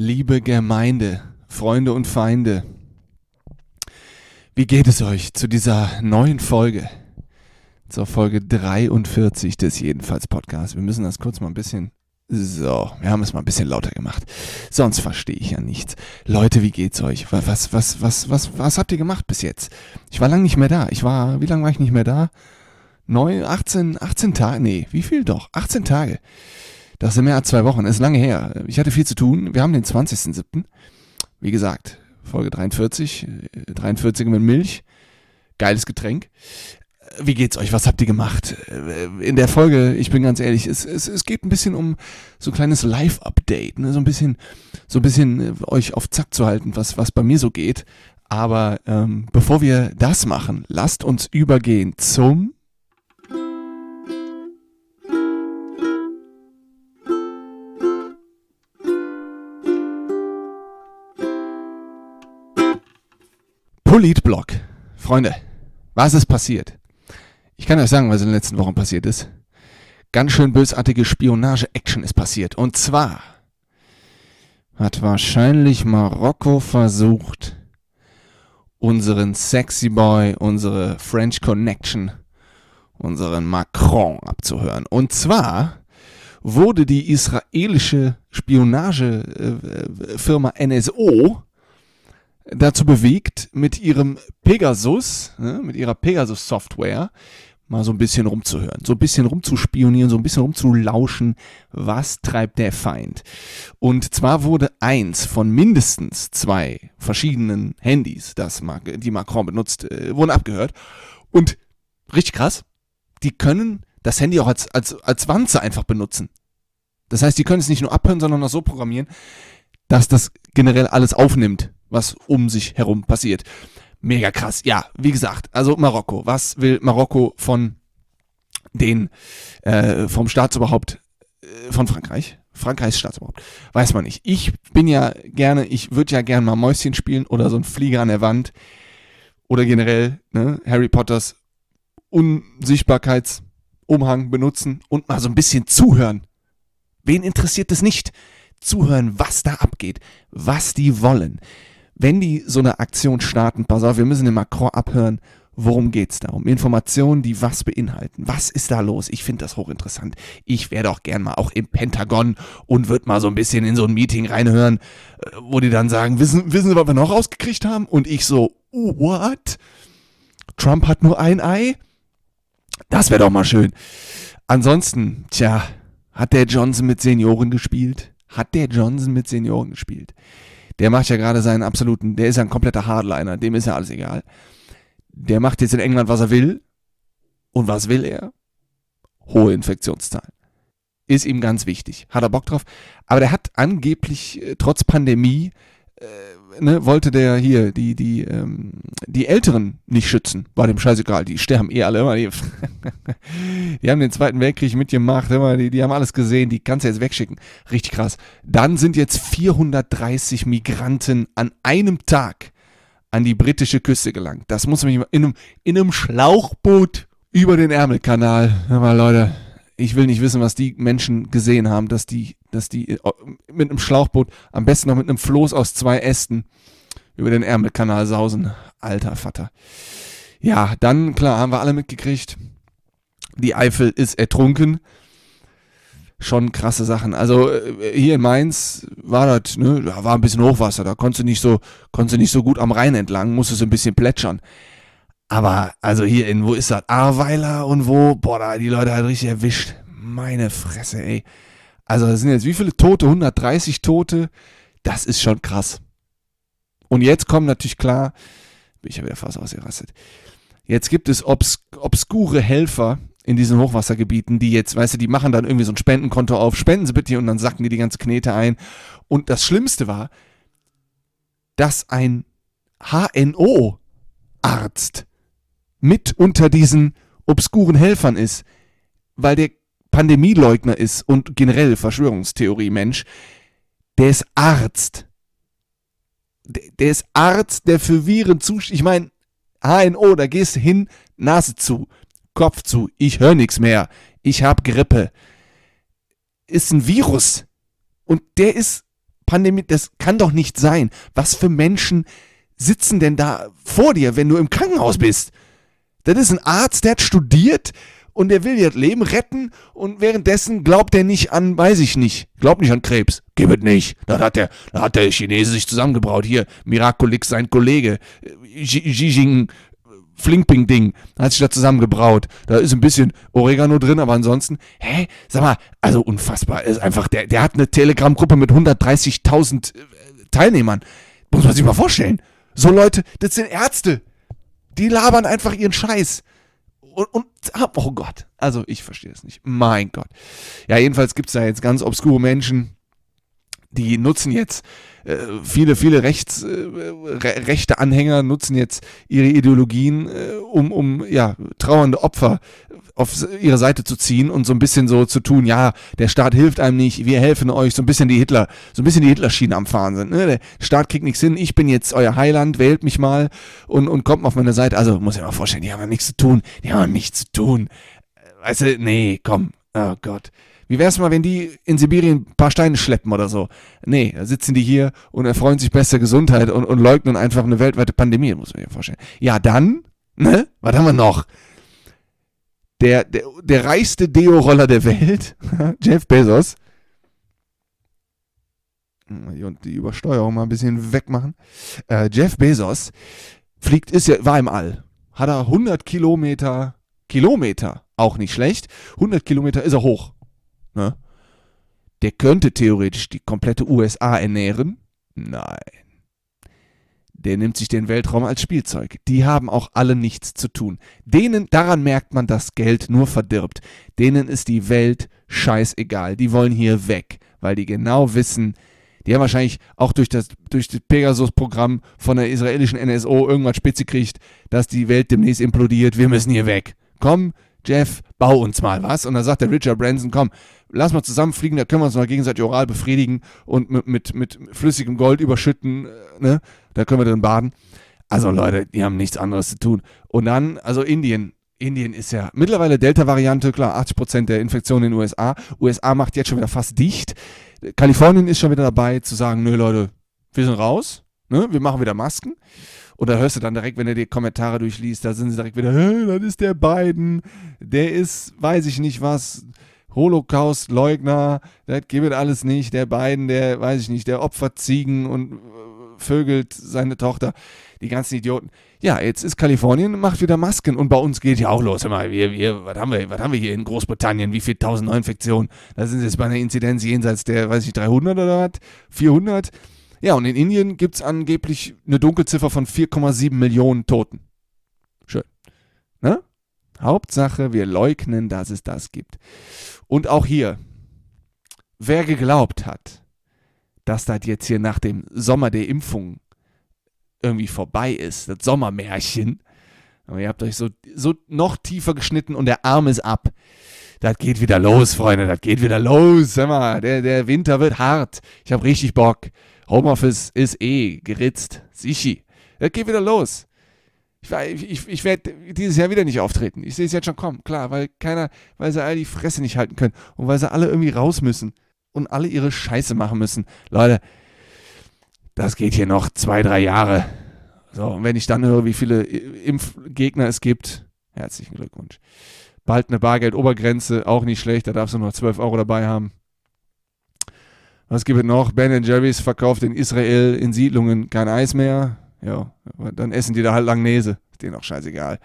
liebe Gemeinde, Freunde und Feinde. Wie geht es euch zu dieser neuen Folge? Zur Folge 43 des Jedenfalls Podcasts. Wir müssen das kurz mal ein bisschen. So, wir haben es mal ein bisschen lauter gemacht. Sonst verstehe ich ja nichts. Leute, wie geht's euch? Was, was, was, was, was habt ihr gemacht bis jetzt? Ich war lange nicht mehr da. Ich war, wie lange war ich nicht mehr da? 9, 18, 18 Tage, nee, wie viel doch? 18 Tage. Das sind mehr als zwei Wochen, das ist lange her. Ich hatte viel zu tun. Wir haben den 20.07. Wie gesagt, Folge 43, 43 mit Milch. Geiles Getränk. Wie geht's euch? Was habt ihr gemacht? In der Folge, ich bin ganz ehrlich, es, es, es geht ein bisschen um so ein kleines Live-Update, ne? so ein bisschen, so ein bisschen äh, euch auf Zack zu halten, was, was bei mir so geht. Aber ähm, bevor wir das machen, lasst uns übergehen zum Politblock. Freunde, was ist passiert? Ich kann euch sagen, was in den letzten Wochen passiert ist. Ganz schön bösartige Spionage-Action ist passiert. Und zwar hat wahrscheinlich Marokko versucht, unseren Sexy Boy, unsere French Connection, unseren Macron abzuhören. Und zwar wurde die israelische Spionagefirma NSO dazu bewegt, mit ihrem Pegasus, ne, mit ihrer Pegasus-Software, mal so ein bisschen rumzuhören, so ein bisschen rumzuspionieren, so ein bisschen rumzulauschen, was treibt der Feind. Und zwar wurde eins von mindestens zwei verschiedenen Handys, das die Macron benutzt, äh, wurden abgehört. Und richtig krass, die können das Handy auch als, als, als Wanze einfach benutzen. Das heißt, die können es nicht nur abhören, sondern auch so programmieren, dass das generell alles aufnimmt, was um sich herum passiert. Mega krass. Ja, wie gesagt, also Marokko. Was will Marokko von den, äh, vom Staatsoberhaupt äh, von Frankreich? Frankreichs Staatsoberhaupt. Weiß man nicht. Ich bin ja gerne, ich würde ja gerne mal Mäuschen spielen oder so ein Flieger an der Wand. Oder generell ne, Harry Potters Unsichtbarkeitsumhang benutzen und mal so ein bisschen zuhören. Wen interessiert es nicht? Zuhören, was da abgeht, was die wollen wenn die so eine Aktion starten, pass auf, wir müssen den Macron abhören, worum geht's da? Um Informationen, die was beinhalten. Was ist da los? Ich finde das hochinteressant. Ich wäre doch gern mal auch im Pentagon und würde mal so ein bisschen in so ein Meeting reinhören, äh, wo die dann sagen, wissen, wissen Sie, was wir noch rausgekriegt haben? Und ich so, what? Trump hat nur ein Ei? Das wäre doch mal schön. Ansonsten, tja, hat der Johnson mit Senioren gespielt? Hat der Johnson mit Senioren gespielt? Der macht ja gerade seinen absoluten, der ist ja ein kompletter Hardliner, dem ist ja alles egal. Der macht jetzt in England, was er will. Und was will er? Hohe Infektionszahlen. Ist ihm ganz wichtig. Hat er Bock drauf. Aber der hat angeblich, äh, trotz Pandemie, äh, ne, wollte der hier die, die, ähm, die Älteren nicht schützen. War dem scheißegal, die sterben eh alle immer. Die, die haben den Zweiten Weltkrieg mitgemacht, immer, die, die haben alles gesehen, die kannst du jetzt wegschicken. Richtig krass. Dann sind jetzt 430 Migranten an einem Tag an die britische Küste gelangt. Das muss man in einem, in einem Schlauchboot über den Ärmelkanal. Hör mal, Leute, ich will nicht wissen, was die Menschen gesehen haben, dass die, dass die äh, mit einem Schlauchboot, am besten noch mit einem Floß aus zwei Ästen, über den Ärmelkanal sausen. Alter Vater. Ja, dann, klar, haben wir alle mitgekriegt. Die Eifel ist ertrunken. Schon krasse Sachen. Also äh, hier in Mainz war das, ne, da war ein bisschen Hochwasser, da konntest du nicht so, konntest du nicht so gut am Rhein entlang, musstest ein bisschen plätschern. Aber also hier in, wo ist das? Ahrweiler und wo? Boah, da die Leute halt richtig erwischt. Meine Fresse, ey. Also das sind jetzt wie viele Tote? 130 Tote. Das ist schon krass. Und jetzt kommen natürlich klar, bin ich ja wieder fast ausgerastet. Jetzt gibt es obs obskure Helfer in diesen Hochwassergebieten, die jetzt, weißt du, die machen dann irgendwie so ein Spendenkonto auf, spenden Sie bitte und dann sacken die die ganze Knete ein. Und das Schlimmste war, dass ein HNO-Arzt mit unter diesen obskuren Helfern ist, weil der Pandemieleugner ist und generell Verschwörungstheorie-Mensch, der ist Arzt. Der, der ist Arzt, der für Viren zuständig. Ich meine, HNO, da gehst du hin, Nase zu, Kopf zu, ich höre nichts mehr, ich hab Grippe. ist ein Virus. Und der ist Pandemie, das kann doch nicht sein. Was für Menschen sitzen denn da vor dir, wenn du im Krankenhaus bist? Das ist ein Arzt, der hat studiert und der will das Leben retten und währenddessen glaubt er nicht an, weiß ich nicht, glaubt nicht an Krebs. Gib es nicht. Da hat der, da hat der Chinese sich zusammengebraut. Hier, Miraculix, sein Kollege, Xi Jinping, Flinkping-Ding, hat sich da zusammengebraut. Da ist ein bisschen Oregano drin, aber ansonsten, hä? Sag mal, also unfassbar. Ist einfach, der, der hat eine Telegram-Gruppe mit 130.000 äh, Teilnehmern. Muss man sich mal vorstellen. So Leute, das sind Ärzte. Die labern einfach ihren Scheiß. Und, und oh Gott, also ich verstehe es nicht. Mein Gott. Ja, jedenfalls gibt es da jetzt ganz obskure Menschen, die nutzen jetzt äh, viele, viele Rechts, äh, rechte Anhänger nutzen jetzt ihre Ideologien, äh, um, um ja, trauernde Opfer auf ihre Seite zu ziehen und so ein bisschen so zu tun, ja, der Staat hilft einem nicht, wir helfen euch, so ein bisschen die Hitler, so ein bisschen die Hitlerschiene am Fahren sind. Ne? Der Staat kriegt nichts hin, ich bin jetzt euer Heiland, wählt mich mal und, und kommt auf meine Seite. Also muss ich mal vorstellen, die haben ja nichts zu tun, die haben nichts zu tun. Weißt du, nee, komm, oh Gott. Wie wär's mal, wenn die in Sibirien ein paar Steine schleppen oder so? Nee, da sitzen die hier und erfreuen sich bester Gesundheit und, und leugnen einfach eine weltweite Pandemie, muss man sich vorstellen. Ja, dann, ne? Was haben wir noch? Der, der, der reichste Deo-Roller der Welt, Jeff Bezos. Und die Übersteuerung mal ein bisschen wegmachen. Äh, Jeff Bezos fliegt, ist ja, war im All. Hat er 100 Kilometer, Kilometer, auch nicht schlecht. 100 Kilometer ist er hoch. Ne? Der könnte theoretisch die komplette USA ernähren. Nein. Der nimmt sich den Weltraum als Spielzeug. Die haben auch alle nichts zu tun. Denen, daran merkt man, dass Geld nur verdirbt. Denen ist die Welt scheißegal. Die wollen hier weg, weil die genau wissen, die haben wahrscheinlich auch durch das, durch das Pegasus-Programm von der israelischen NSO irgendwas spitze gekriegt, dass die Welt demnächst implodiert. Wir müssen hier weg. Komm, Jeff, bau uns mal was. Und dann sagt der Richard Branson, komm, lass mal zusammenfliegen, da können wir uns mal gegenseitig oral befriedigen und mit, mit, mit flüssigem Gold überschütten, äh, ne? Da können wir drin baden. Also Leute, die haben nichts anderes zu tun. Und dann, also Indien. Indien ist ja mittlerweile Delta-Variante, klar, 80% der Infektionen in den USA. USA macht jetzt schon wieder fast dicht. Kalifornien ist schon wieder dabei zu sagen, nö Leute, wir sind raus, ne? wir machen wieder Masken. Und da hörst du dann direkt, wenn du die Kommentare durchliest, da sind sie direkt wieder, das ist der Biden, der ist, weiß ich nicht was, Holocaust-Leugner, das gibt es alles nicht. Der Biden, der, weiß ich nicht, der opfert Ziegen und äh, vögelt seine Tochter. Die ganzen Idioten. Ja, jetzt ist Kalifornien, macht wieder Masken und bei uns geht ja auch los. Immer, wir, wir, was haben wir, was haben wir hier in Großbritannien? Wie viele tausend Neuinfektionen? Da sind sie jetzt bei einer Inzidenz jenseits der, weiß ich, 300 oder was? 400? Ja, und in Indien gibt es angeblich eine Dunkelziffer von 4,7 Millionen Toten. Schön. Ne? Hauptsache, wir leugnen, dass es das gibt. Und auch hier, wer geglaubt hat, dass das jetzt hier nach dem Sommer der Impfung irgendwie vorbei ist, das Sommermärchen, aber ihr habt euch so, so noch tiefer geschnitten und der Arm ist ab. Das geht wieder los, Freunde, das geht wieder los. Sag mal, der, der Winter wird hart. Ich habe richtig Bock. Homeoffice ist eh geritzt. Sichi. Das geht wieder los. Ich, ich, ich werde dieses Jahr wieder nicht auftreten. Ich sehe es jetzt schon kommen, klar, weil keiner, weil sie alle die Fresse nicht halten können und weil sie alle irgendwie raus müssen und alle ihre Scheiße machen müssen. Leute, das geht hier noch zwei, drei Jahre. So, und wenn ich dann höre, wie viele Impfgegner es gibt, herzlichen Glückwunsch. Bald eine Bargeldobergrenze, auch nicht schlecht, da darfst du nur 12 Euro dabei haben. Was gibt es noch? Ben Jerry's verkauft in Israel in Siedlungen kein Eis mehr. Ja, dann essen die da halt Langnese. Ist denen auch scheißegal.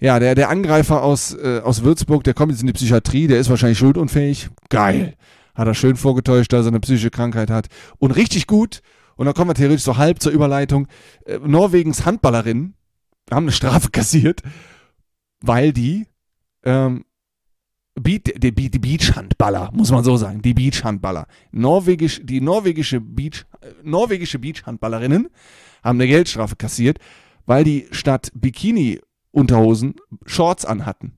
Ja, der, der Angreifer aus, äh, aus Würzburg, der kommt jetzt in die Psychiatrie, der ist wahrscheinlich schuldunfähig. Geil. Hat er schön vorgetäuscht, dass er eine psychische Krankheit hat. Und richtig gut, und da kommen wir theoretisch so halb zur Überleitung, äh, Norwegens Handballerinnen haben eine Strafe kassiert, weil die ähm, Beat, die, die Beachhandballer, muss man so sagen, die Beachhandballer. Norwegisch, die norwegische Beach, norwegische Beachhandballerinnen haben eine Geldstrafe kassiert, weil die statt Bikini-Unterhosen Shorts anhatten.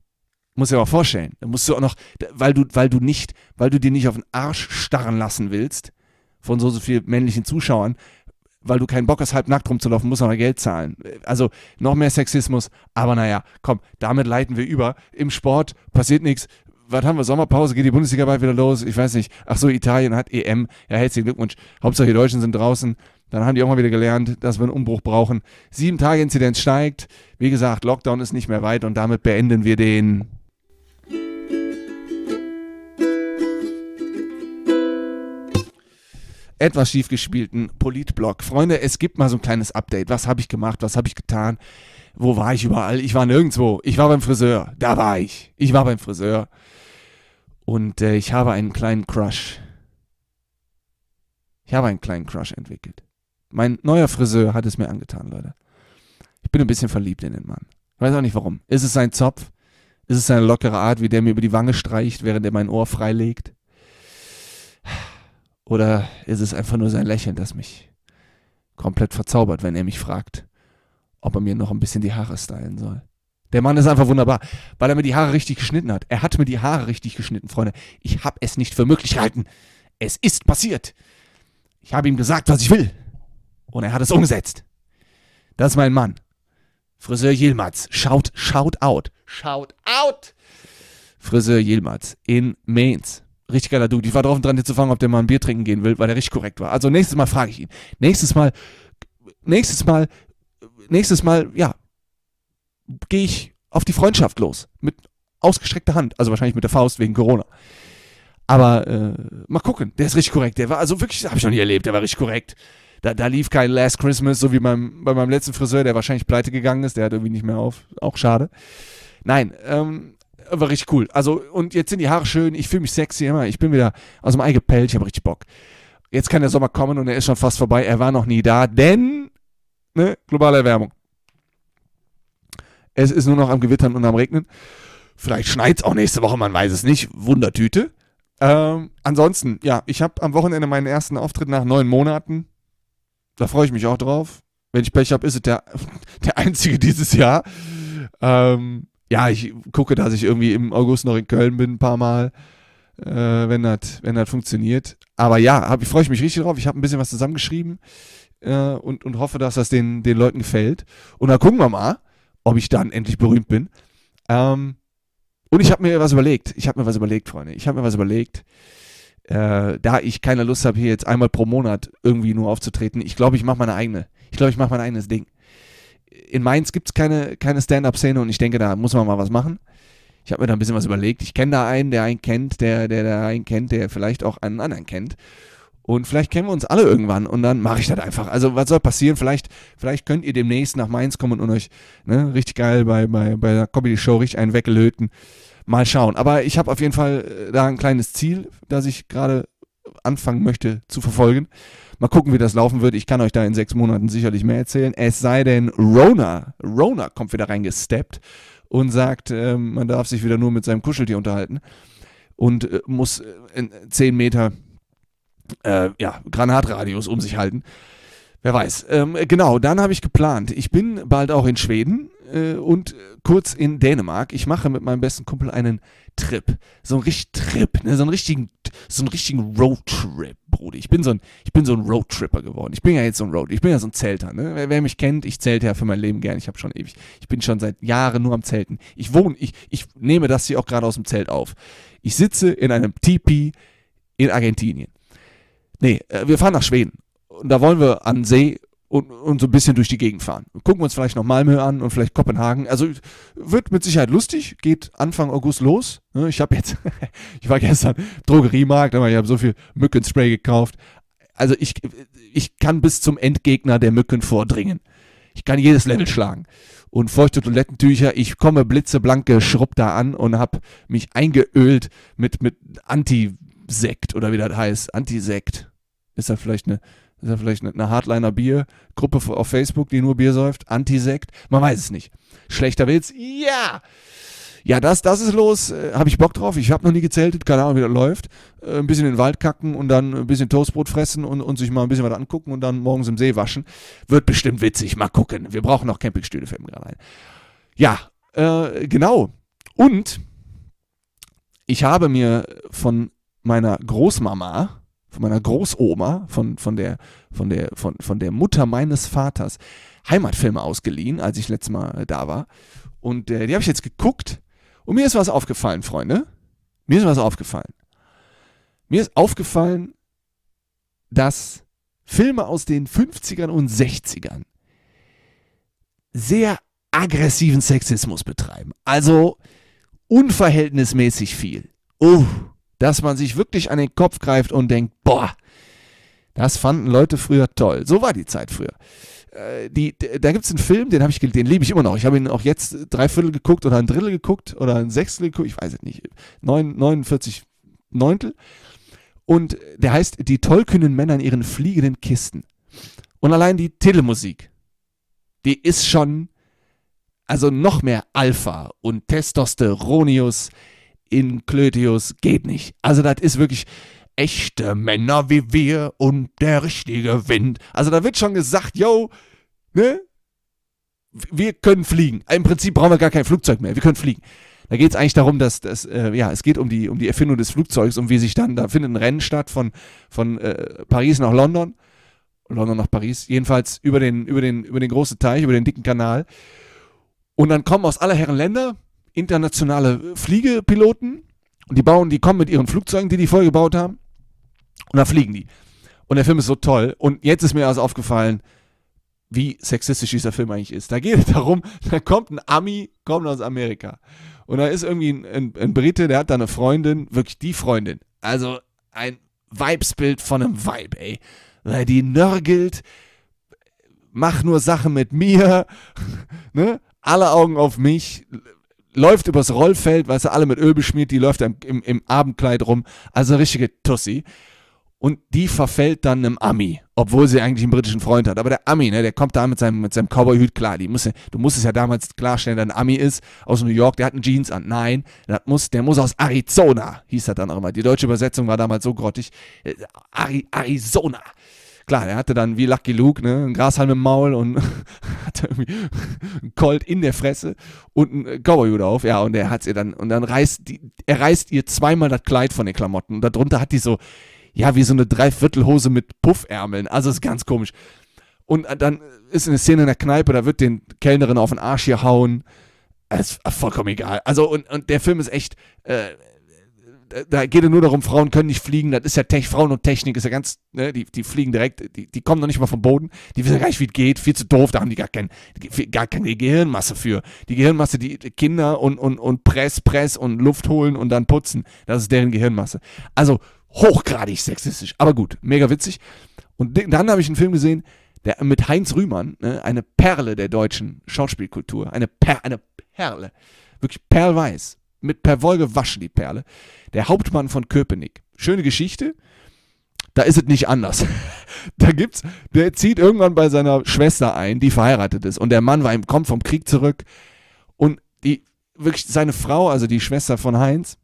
Muss dir aber vorstellen. Da musst du auch noch, weil du, weil du nicht, weil du dir nicht auf den Arsch starren lassen willst von so, so vielen männlichen Zuschauern, weil du keinen Bock hast, halb nackt rumzulaufen, musst du noch Geld zahlen. Also noch mehr Sexismus, aber naja, komm, damit leiten wir über. Im Sport passiert nichts, was haben wir? Sommerpause, geht die Bundesliga bald wieder los? Ich weiß nicht. Ach so, Italien hat EM. Ja, herzlichen Glückwunsch. Hauptsache die Deutschen sind draußen. Dann haben die auch mal wieder gelernt, dass wir einen Umbruch brauchen. Sieben Tage Inzidenz steigt. Wie gesagt, Lockdown ist nicht mehr weit und damit beenden wir den etwas schief gespielten Politblog. Freunde, es gibt mal so ein kleines Update. Was habe ich gemacht? Was habe ich getan? Wo war ich überall? Ich war nirgendwo. Ich war beim Friseur. Da war ich. Ich war beim Friseur. Und äh, ich habe einen kleinen Crush. Ich habe einen kleinen Crush entwickelt. Mein neuer Friseur hat es mir angetan, Leute. Ich bin ein bisschen verliebt in den Mann. Ich weiß auch nicht warum. Ist es sein Zopf? Ist es seine lockere Art, wie der mir über die Wange streicht, während er mein Ohr freilegt? Oder ist es einfach nur sein Lächeln, das mich komplett verzaubert, wenn er mich fragt, ob er mir noch ein bisschen die Haare stylen soll? Der Mann ist einfach wunderbar, weil er mir die Haare richtig geschnitten hat. Er hat mir die Haare richtig geschnitten, Freunde. Ich habe es nicht für möglich gehalten. Es ist passiert. Ich habe ihm gesagt, was ich will. Und er hat es umgesetzt. Das ist mein Mann. Friseur Yilmaz. Schaut, schaut out. Schaut out. Friseur Yilmaz in Mainz. Richtig geiler Dude. Ich war drauf und dran, dir zu fragen, ob der mal ein Bier trinken gehen will, weil er richtig korrekt war. Also nächstes Mal frage ich ihn. Nächstes Mal, nächstes Mal, nächstes Mal, ja, gehe ich auf die Freundschaft los. Mit ausgestreckter Hand. Also wahrscheinlich mit der Faust wegen Corona. Aber äh, mal gucken. Der ist richtig korrekt. Der war, also wirklich, habe ich noch nie erlebt. Der war richtig korrekt. Da, da lief kein Last Christmas, so wie beim, bei meinem letzten Friseur, der wahrscheinlich pleite gegangen ist. Der hat irgendwie nicht mehr auf. Auch schade. Nein, ähm, war richtig cool. Also, und jetzt sind die Haare schön, ich fühle mich sexy immer, ich bin wieder aus dem Ei gepellt, ich habe richtig Bock. Jetzt kann der Sommer kommen und er ist schon fast vorbei, er war noch nie da, denn, ne, globale Erwärmung. Es ist nur noch am Gewittern und am Regnen. Vielleicht schneit es auch nächste Woche, man weiß es nicht. Wundertüte. Ähm, ansonsten, ja, ich habe am Wochenende meinen ersten Auftritt nach neun Monaten. Da freue ich mich auch drauf. Wenn ich Pech habe, ist es der, der einzige dieses Jahr. Ähm, ja, ich gucke, dass ich irgendwie im August noch in Köln bin, ein paar Mal, äh, wenn das wenn funktioniert. Aber ja, hab, ich freue mich richtig drauf. Ich habe ein bisschen was zusammengeschrieben äh, und, und hoffe, dass das den, den Leuten gefällt. Und dann gucken wir mal, ob ich dann endlich berühmt bin. Ähm, und ich habe mir was überlegt. Ich habe mir was überlegt, Freunde. Ich habe mir was überlegt. Äh, da ich keine Lust habe, hier jetzt einmal pro Monat irgendwie nur aufzutreten, ich glaube, ich mache meine eigene. Ich glaube, ich mache mein eigenes Ding in Mainz gibt es keine, keine Stand-up-Szene und ich denke, da muss man mal was machen. Ich habe mir da ein bisschen was überlegt. Ich kenne da einen, der einen kennt, der, der da einen kennt, der vielleicht auch einen anderen kennt. Und vielleicht kennen wir uns alle irgendwann und dann mache ich das einfach. Also was soll passieren? Vielleicht, vielleicht könnt ihr demnächst nach Mainz kommen und euch ne, richtig geil bei, bei, bei der Comedy-Show richtig einen weggelöten. Mal schauen. Aber ich habe auf jeden Fall äh, da ein kleines Ziel, das ich gerade anfangen möchte zu verfolgen. Mal gucken, wie das laufen wird. Ich kann euch da in sechs Monaten sicherlich mehr erzählen. Es sei denn, Rona, Rona kommt wieder reingesteppt und sagt, äh, man darf sich wieder nur mit seinem Kuscheltier unterhalten und äh, muss äh, zehn Meter äh, ja, Granatradius um sich halten. Wer weiß. Ähm, genau, dann habe ich geplant. Ich bin bald auch in Schweden äh, und kurz in Dänemark. Ich mache mit meinem besten Kumpel einen Trip. So ein richtig Trip, ne? so einen richtigen, so einen richtigen Roadtrip, Bruder. Ich bin so ein, ich bin so ein Roadtripper geworden. Ich bin ja jetzt so ein Road, ich bin ja so ein Zelter, ne? Wer, wer mich kennt, ich zelte ja für mein Leben gern. Ich habe schon ewig, ich bin schon seit Jahren nur am Zelten. Ich wohne, ich, ich nehme das hier auch gerade aus dem Zelt auf. Ich sitze in einem Tipi in Argentinien. Nee, äh, wir fahren nach Schweden. Und da wollen wir an See und, und so ein bisschen durch die Gegend fahren. Gucken wir uns vielleicht noch Malmö an und vielleicht Kopenhagen. Also wird mit Sicherheit lustig, geht Anfang August los. Ne, ich habe jetzt, ich war gestern im Drogeriemarkt, aber ich habe so viel Mückenspray gekauft. Also ich, ich kann bis zum Endgegner der Mücken vordringen. Ich kann jedes Level schlagen. Und feuchte Toilettentücher, ich komme blitzeblanke Schrupp da an und habe mich eingeölt mit, mit Antisekt oder wie das heißt. Antisekt. Ist das vielleicht eine ist ja vielleicht eine Hardliner-Bier-Gruppe auf Facebook, die nur Bier säuft. Antisekt. Man weiß es nicht. Schlechter Witz. Ja! Ja, das, das ist los. Äh, habe ich Bock drauf. Ich habe noch nie gezeltet. Keine Ahnung, wie das läuft. Äh, ein bisschen in den Wald kacken und dann ein bisschen Toastbrot fressen und, und sich mal ein bisschen was angucken und dann morgens im See waschen. Wird bestimmt witzig. Mal gucken. Wir brauchen noch Campingstühle, fällt mir gerade ein. Ja, äh, genau. Und ich habe mir von meiner Großmama von meiner Großoma, von, von, der, von, der, von, von der Mutter meines Vaters, Heimatfilme ausgeliehen, als ich letztes Mal da war. Und äh, die habe ich jetzt geguckt und mir ist was aufgefallen, Freunde. Mir ist was aufgefallen. Mir ist aufgallen, dass Filme aus den 50ern und 60ern sehr aggressiven Sexismus betreiben. Also unverhältnismäßig viel. Uh, dass man sich wirklich an den Kopf greift und denkt, boah, das fanden Leute früher toll. So war die Zeit früher. Äh, die, da gibt es einen Film, den ich, den liebe ich immer noch. Ich habe ihn auch jetzt drei Viertel geguckt oder ein Drittel geguckt oder ein Sechstel geguckt, ich weiß es nicht. 9, 49 Neuntel. Und der heißt Die tollkühnen Männer in ihren fliegenden Kisten. Und allein die Titelmusik, die ist schon, also noch mehr Alpha und Testosteronius in Klötius geht nicht. Also das ist wirklich echte Männer wie wir und der richtige Wind. Also da wird schon gesagt, yo, ne? Wir können fliegen. Im Prinzip brauchen wir gar kein Flugzeug mehr. Wir können fliegen. Da geht es eigentlich darum, dass, dass äh, ja, es geht um die, um die Erfindung des Flugzeugs und wie sich dann, da findet ein Rennen statt von, von äh, Paris nach London. London nach Paris, jedenfalls über den, über, den, über den großen Teich, über den dicken Kanal. Und dann kommen aus aller Herren Länder internationale Fliegepiloten und die bauen, die kommen mit ihren Flugzeugen, die die vorher gebaut haben. Und dann fliegen die. Und der Film ist so toll. Und jetzt ist mir also aufgefallen, wie sexistisch dieser Film eigentlich ist. Da geht es darum, da kommt ein Ami, kommt aus Amerika. Und da ist irgendwie ein, ein, ein Brite, der hat da eine Freundin, wirklich die Freundin. Also ein Vibesbild von einem Vibe, ey. Die nörgelt, mach nur Sachen mit mir, ne? Alle Augen auf mich, läuft übers Rollfeld, weißt du, alle mit Öl beschmiert, die läuft im, im, im Abendkleid rum. Also richtige Tussi und die verfällt dann einem Ami, obwohl sie eigentlich einen britischen Freund hat. Aber der Ami, ne, der kommt da mit seinem, mit seinem Cowboy-Hut klar. Die muss, du musstest ja damals klarstellen, dass ein Ami ist aus New York, der hat einen Jeans an. Nein, das muss, der muss aus Arizona, hieß das dann auch immer. Die deutsche Übersetzung war damals so grottig. Äh, Ari, Arizona. Klar, er hatte dann wie Lucky Luke, ne, ein Grashalm im Maul und hatte irgendwie ein Colt in der Fresse und ein Cowboy-Hut auf. Ja, und er hat ihr dann, und dann reißt, die, er reißt ihr zweimal das Kleid von den Klamotten. Und darunter hat die so, ja, wie so eine Dreiviertelhose mit Puffärmeln. Also ist ganz komisch. Und dann ist eine Szene in der Kneipe, da wird den Kellnerin auf den Arsch hier hauen. Ist vollkommen egal. Also, und, und der Film ist echt, äh, da geht es nur darum, Frauen können nicht fliegen. Das ist ja Tech, Frauen und Technik ist ja ganz, ne, die, die fliegen direkt, die, die kommen noch nicht mal vom Boden. Die wissen gar nicht, wie es geht, viel zu doof, da haben die gar, kein, gar keine Gehirnmasse für. Die Gehirnmasse, die Kinder und, und, und Press, Press und Luft holen und dann putzen, das ist deren Gehirnmasse. Also hochgradig sexistisch, aber gut, mega witzig. Und dann habe ich einen Film gesehen, der mit Heinz Rühmann, ne, eine Perle der deutschen Schauspielkultur, eine, per, eine Perle, wirklich perlweiß, mit Perwoll gewaschen, die Perle, der Hauptmann von Köpenick. Schöne Geschichte, da ist es nicht anders. da gibt's, der zieht irgendwann bei seiner Schwester ein, die verheiratet ist, und der Mann war, kommt vom Krieg zurück und die, wirklich seine Frau, also die Schwester von Heinz,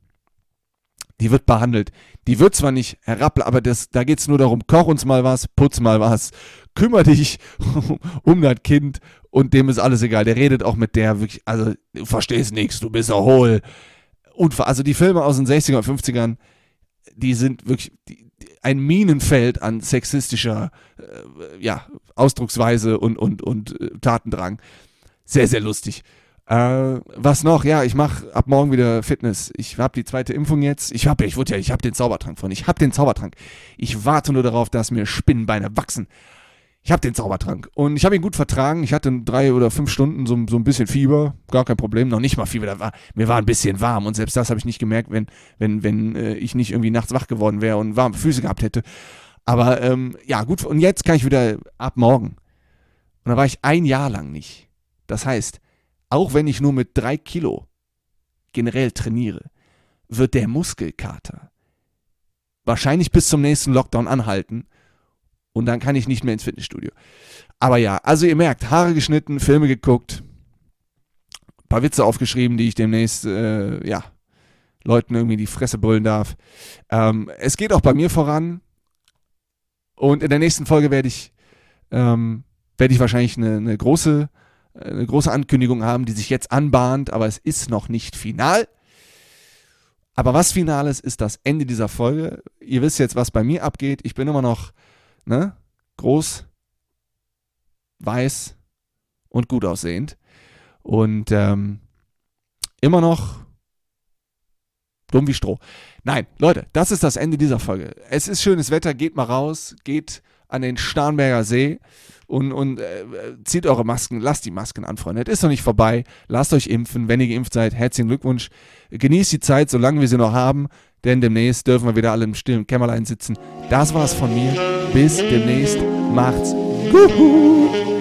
die wird behandelt. Die wird zwar nicht herab, aber das, da geht es nur darum, koch uns mal was, putz mal was, kümmere dich um das Kind und dem ist alles egal. Der redet auch mit der wirklich, also du verstehst nichts, du bist hohl. Und also die Filme aus den 60er und 50ern, die sind wirklich die, ein Minenfeld an sexistischer äh, ja, Ausdrucksweise und, und, und äh, Tatendrang. Sehr, sehr lustig. Äh, was noch? Ja, ich mache ab morgen wieder Fitness. Ich habe die zweite Impfung jetzt. Ich habe, ich wurde ja, ich habe den Zaubertrank von. Ich habe den Zaubertrank. Ich warte nur darauf, dass mir Spinnenbeine wachsen. Ich habe den Zaubertrank und ich habe ihn gut vertragen. Ich hatte drei oder fünf Stunden so, so ein bisschen Fieber, gar kein Problem, noch nicht mal Fieber. War, mir war ein bisschen warm und selbst das habe ich nicht gemerkt, wenn, wenn, wenn äh, ich nicht irgendwie nachts wach geworden wäre und warme Füße gehabt hätte. Aber ähm, ja, gut, und jetzt kann ich wieder ab morgen. Und da war ich ein Jahr lang nicht. Das heißt, auch wenn ich nur mit drei Kilo generell trainiere, wird der Muskelkater wahrscheinlich bis zum nächsten Lockdown anhalten und dann kann ich nicht mehr ins Fitnessstudio. Aber ja, also ihr merkt, Haare geschnitten, Filme geguckt, ein paar Witze aufgeschrieben, die ich demnächst, äh, ja, Leuten irgendwie die Fresse brüllen darf. Ähm, es geht auch bei mir voran und in der nächsten Folge werde ich, ähm, werde ich wahrscheinlich eine, eine große eine große Ankündigung haben, die sich jetzt anbahnt, aber es ist noch nicht final. Aber was final ist, ist das Ende dieser Folge. Ihr wisst jetzt, was bei mir abgeht. Ich bin immer noch ne, groß, weiß und gut aussehend. Und ähm, immer noch dumm wie Stroh. Nein, Leute, das ist das Ende dieser Folge. Es ist schönes Wetter, geht mal raus, geht an den Starnberger See und, und äh, zieht eure Masken, lasst die Masken an, Freunde. Es ist noch nicht vorbei. Lasst euch impfen, wenn ihr geimpft seid. Herzlichen Glückwunsch. Genießt die Zeit, solange wir sie noch haben, denn demnächst dürfen wir wieder alle im stillen Kämmerlein sitzen. Das war's von mir. Bis demnächst. Macht's gut.